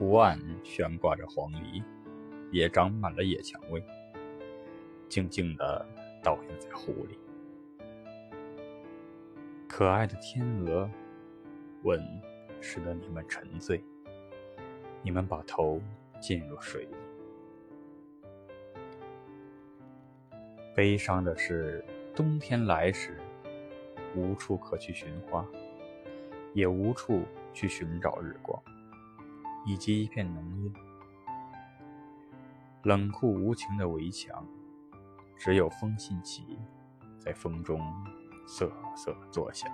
湖岸悬挂着黄鹂，也长满了野蔷薇，静静地倒映在湖里。可爱的天鹅，吻使得你们沉醉，你们把头浸入水里。悲伤的是，冬天来时，无处可去寻花，也无处去寻找日光，以及一片浓荫。冷酷无情的围墙，只有风信旗在风中瑟瑟作响。